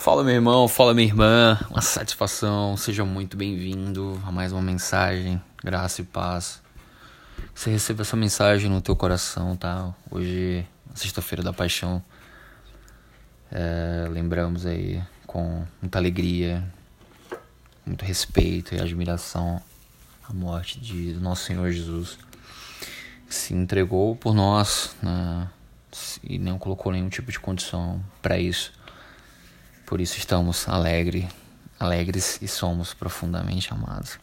Fala meu irmão, fala minha irmã, uma satisfação, seja muito bem-vindo a mais uma mensagem, graça e paz. Você receba essa mensagem no teu coração, tá? Hoje, sexta-feira da paixão, é, lembramos aí com muita alegria, muito respeito e admiração a morte de nosso Senhor Jesus, que se entregou por nós né? e não colocou nenhum tipo de condição para isso por isso estamos alegre, alegres e somos profundamente amados.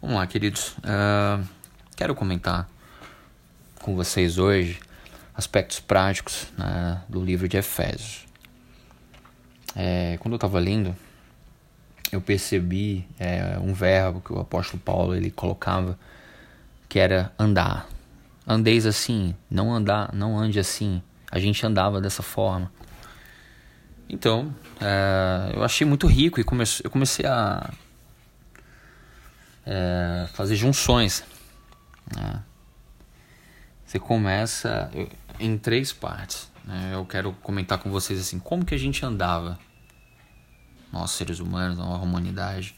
Vamos lá, queridos. Uh, quero comentar com vocês hoje aspectos práticos né, do livro de Efésios. É, quando eu estava lendo, eu percebi é, um verbo que o apóstolo Paulo ele colocava que era andar. Andeis assim, não andar, não ande assim. A gente andava dessa forma. Então, é, eu achei muito rico e eu comecei a é, fazer junções. Né? Você começa em três partes. Né? Eu quero comentar com vocês assim, como que a gente andava, nós seres humanos, a humanidade,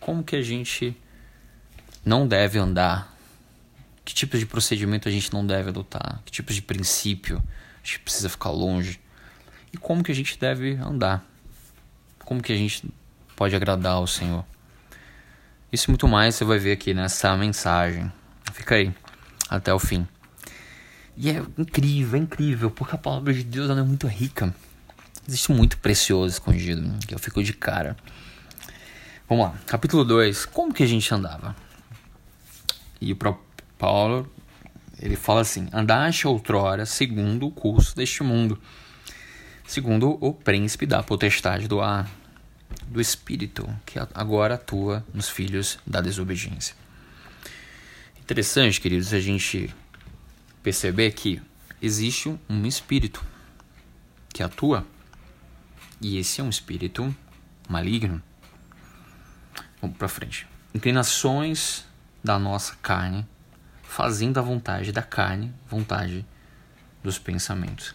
como que a gente não deve andar, que tipos de procedimento a gente não deve adotar, que tipos de princípio a gente precisa ficar longe e como que a gente deve andar, como que a gente pode agradar ao Senhor. Isso e muito mais você vai ver aqui nessa mensagem. Fica aí até o fim. E é incrível, é incrível, porque a palavra de Deus é muito rica. Existe muito precioso escondido, que eu fico de cara. Vamos lá, capítulo 2. Como que a gente andava? E o próprio Paulo, ele fala assim: Andaste outrora segundo o curso deste mundo segundo o príncipe da potestade do ar, do espírito, que agora atua nos filhos da desobediência. Interessante, queridos, a gente perceber que existe um espírito que atua e esse é um espírito maligno. Vamos para frente. Inclinações da nossa carne, fazendo a vontade da carne, vontade dos pensamentos.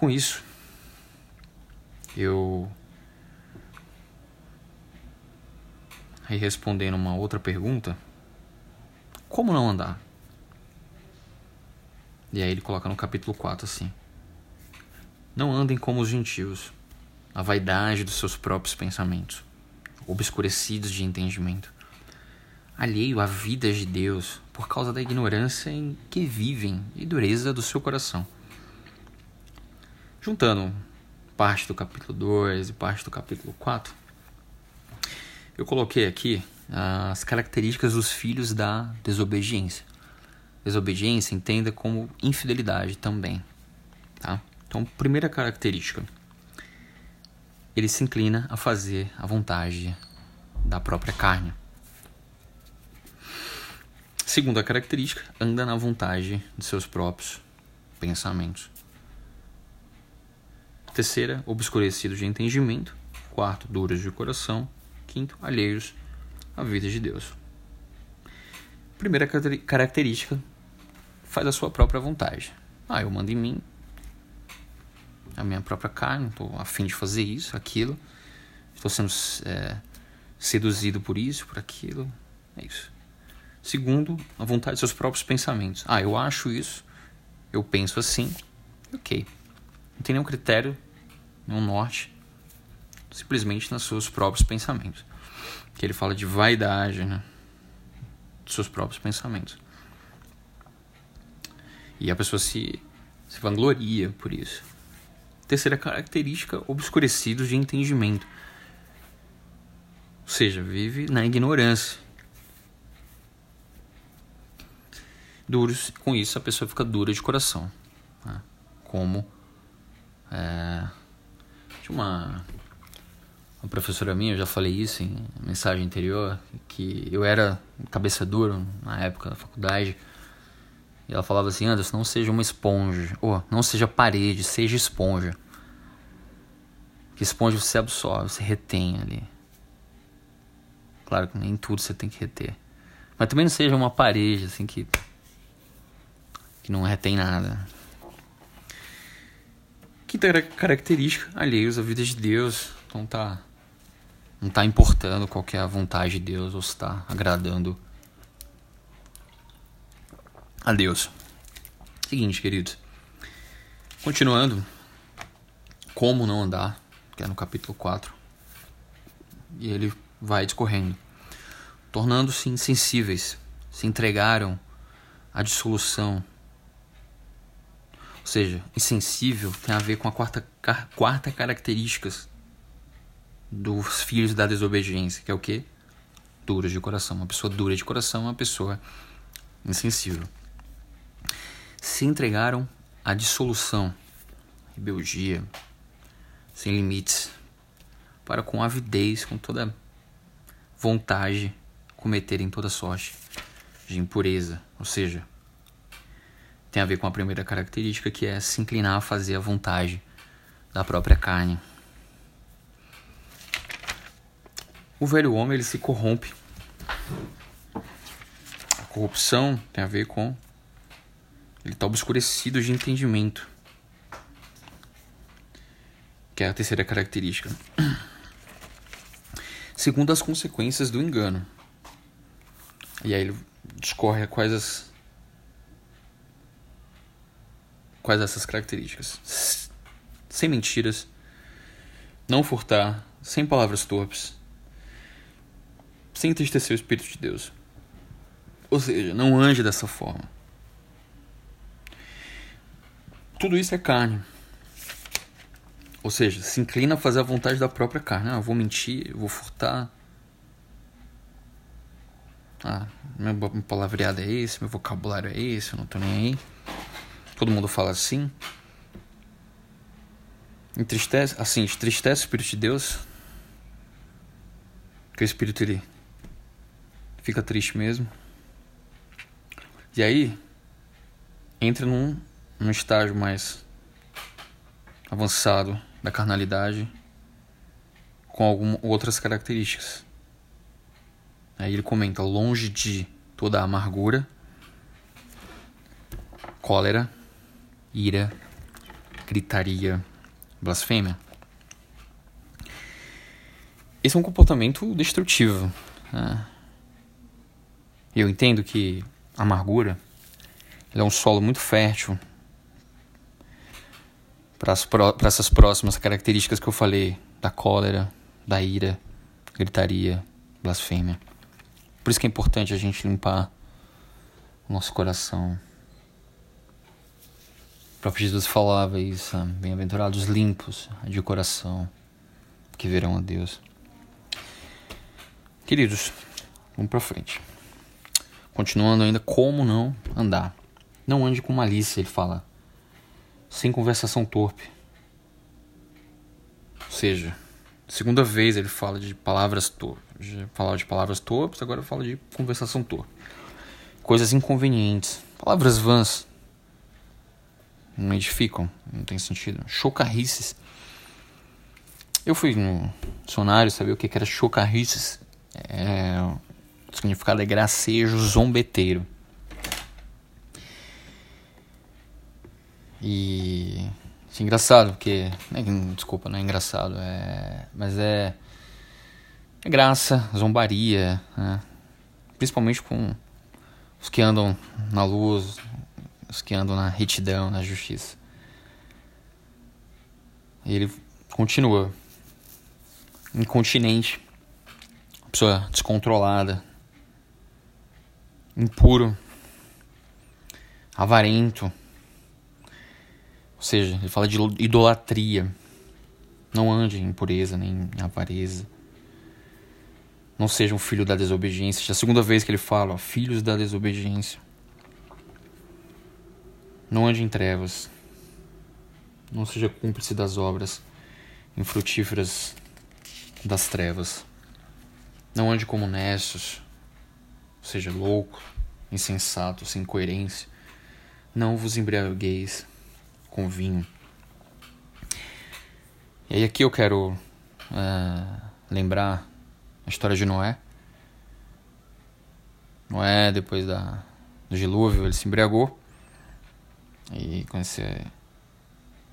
Com isso, eu aí respondendo uma outra pergunta, como não andar? E aí ele coloca no capítulo 4 assim: Não andem como os gentios, a vaidade dos seus próprios pensamentos, obscurecidos de entendimento, alheio à vida de Deus por causa da ignorância em que vivem e dureza do seu coração Juntando parte do capítulo 2 e parte do capítulo 4, eu coloquei aqui as características dos filhos da desobediência. Desobediência entenda como infidelidade também. Tá? Então, primeira característica: ele se inclina a fazer a vontade da própria carne. Segunda característica, anda na vontade de seus próprios pensamentos. Terceira, obscurecidos de entendimento. Quarto, duros de coração. Quinto, alheios à vida de Deus. Primeira característica, faz a sua própria vontade. Ah, eu mando em mim a minha própria carne, estou afim de fazer isso, aquilo. Estou sendo é, seduzido por isso, por aquilo. É isso. Segundo, a vontade de seus próprios pensamentos. Ah, eu acho isso, eu penso assim, ok. Não tem nenhum critério, nenhum norte, simplesmente nos seus próprios pensamentos. Que ele fala de vaidade, né? Dos seus próprios pensamentos. E a pessoa se, se vangloria por isso. Terceira característica, obscurecidos de entendimento. Ou seja, vive na ignorância. Duros, com isso a pessoa fica dura de coração. Né? Como é, tinha uma, uma professora minha, eu já falei isso em mensagem anterior, que eu era cabeça dura na época da faculdade. E ela falava assim: Anderson, não seja uma esponja, ou não seja parede, seja esponja. Que esponja você absorve, você retém ali. Claro que nem tudo você tem que reter. Mas também não seja uma parede, assim, que, que não retém nada. Quinta característica, alheios à vida de Deus. Então tá. Não tá importando qual é a vontade de Deus ou se está agradando a Deus. Seguinte, queridos. Continuando. Como não andar, que é no capítulo 4. E ele vai discorrendo. Tornando-se insensíveis, se entregaram à dissolução seja, insensível tem a ver com a quarta, quarta característica dos filhos da desobediência, que é o que? Duros de coração. Uma pessoa dura de coração é uma pessoa insensível. Se entregaram à dissolução, rebeldia, sem limites, para com avidez, com toda vontade, cometerem toda sorte de impureza, ou seja, tem a ver com a primeira característica, que é se inclinar a fazer a vontade da própria carne. O velho homem ele se corrompe. A corrupção tem a ver com ele está obscurecido de entendimento, que é a terceira característica. Segundo as consequências do engano. E aí ele discorre quais as quais essas características. Sem mentiras, não furtar, sem palavras torpes, sem entristecer o Espírito de Deus. Ou seja, não ande dessa forma. Tudo isso é carne. Ou seja, se inclina a fazer a vontade da própria carne. Ah, vou mentir, vou furtar. Ah, meu palavreado é esse, meu vocabulário é esse, eu não tô nem aí. Todo mundo fala assim. Entristece, assim, entristece o Espírito de Deus. Que o Espírito ele fica triste mesmo. E aí entra num, num estágio mais avançado da carnalidade com algumas outras características. Aí ele comenta longe de toda a amargura, cólera, ira, gritaria, blasfêmia. Esse é um comportamento destrutivo. Né? Eu entendo que a amargura é um solo muito fértil para essas próximas características que eu falei da cólera, da ira, gritaria, blasfêmia. Por isso que é importante a gente limpar o nosso coração o próprio Jesus falava isso, bem-aventurados limpos de coração, que verão a Deus. Queridos, vamos para frente. Continuando ainda, como não andar? Não ande com malícia, ele fala, sem conversação torpe. Ou seja, segunda vez ele fala de palavras torpes. Falava de palavras torpes, agora fala de conversação torpe. Coisas inconvenientes, palavras vãs não edificam, não tem sentido. Chocarrices. Eu fui no dicionário saber o que era chocarrices. É, o significado é gracejo zombeteiro. E. Isso é engraçado, porque. É, desculpa, não é engraçado, é, mas é. É graça, zombaria, né? principalmente com os que andam na luz, os que andam na retidão, na justiça. E ele continua. Incontinente. Pessoa descontrolada. Impuro. Avarento. Ou seja, ele fala de idolatria. Não ande em impureza nem em avareza. Não seja um filho da desobediência. É a segunda vez que ele fala, ó, filhos da desobediência. Não ande em trevas. Não seja cúmplice das obras infrutíferas das trevas. Não ande como nessos, seja louco, insensato, sem coerência. Não vos embriagueis com vinho. E aí aqui eu quero uh, lembrar a história de Noé. Noé, depois da, do dilúvio, ele se embriagou. E com esse,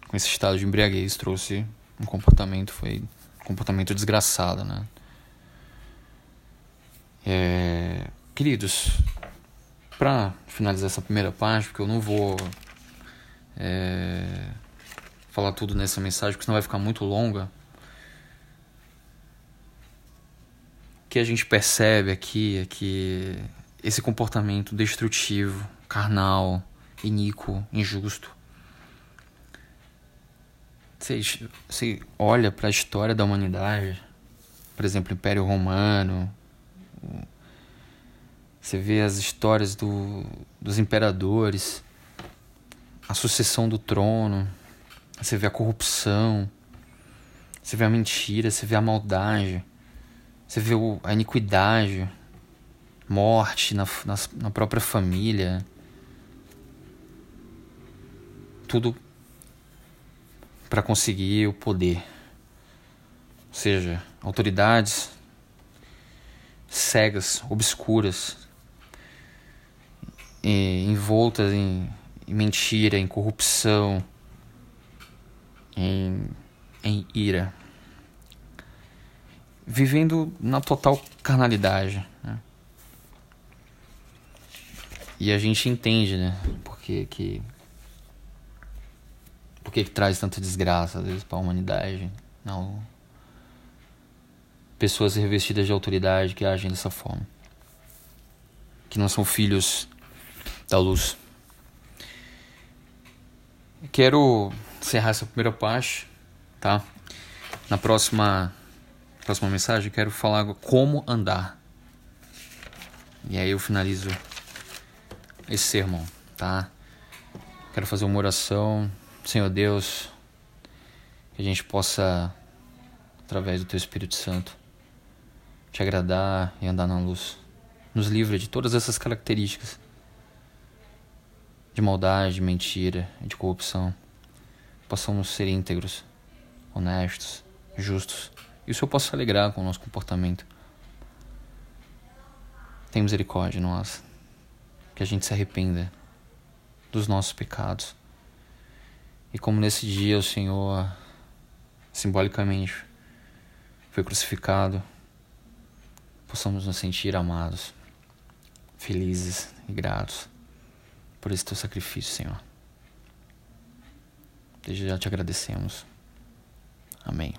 com esse estado de embriaguez trouxe um comportamento, foi um comportamento desgraçado, né? É, queridos, para finalizar essa primeira parte, porque eu não vou é, falar tudo nessa mensagem, porque senão vai ficar muito longa. O que a gente percebe aqui é que esse comportamento destrutivo, carnal, iníquo, injusto, você, olha para a história da humanidade, por exemplo, Império Romano, você vê as histórias do, dos imperadores, a sucessão do trono, você vê a corrupção, você vê a mentira, você vê a maldade, você vê a iniquidade, morte na, na, na própria família. Tudo para conseguir o poder. Ou seja, autoridades cegas, obscuras, envoltas em, em mentira, em corrupção, em, em ira, vivendo na total carnalidade. Né? E a gente entende, né? Porque que porque que traz tanta desgraça às vezes para a humanidade, não pessoas revestidas de autoridade que agem dessa forma, que não são filhos da luz. Quero encerrar essa primeira parte, tá? Na próxima próxima mensagem quero falar como andar. E aí eu finalizo esse sermão, tá? Quero fazer uma oração, Senhor Deus, que a gente possa através do teu Espírito Santo te agradar e andar na luz. Nos livra de todas essas características de maldade, de mentira de corrupção. Possamos ser íntegros, honestos, justos. E o Senhor possa alegrar com o nosso comportamento. Tem misericórdia de nós. Que a gente se arrependa dos nossos pecados. E como nesse dia o Senhor, simbolicamente, foi crucificado, possamos nos sentir amados, felizes e gratos por esse teu sacrifício, Senhor. Desde já te agradecemos. Amém.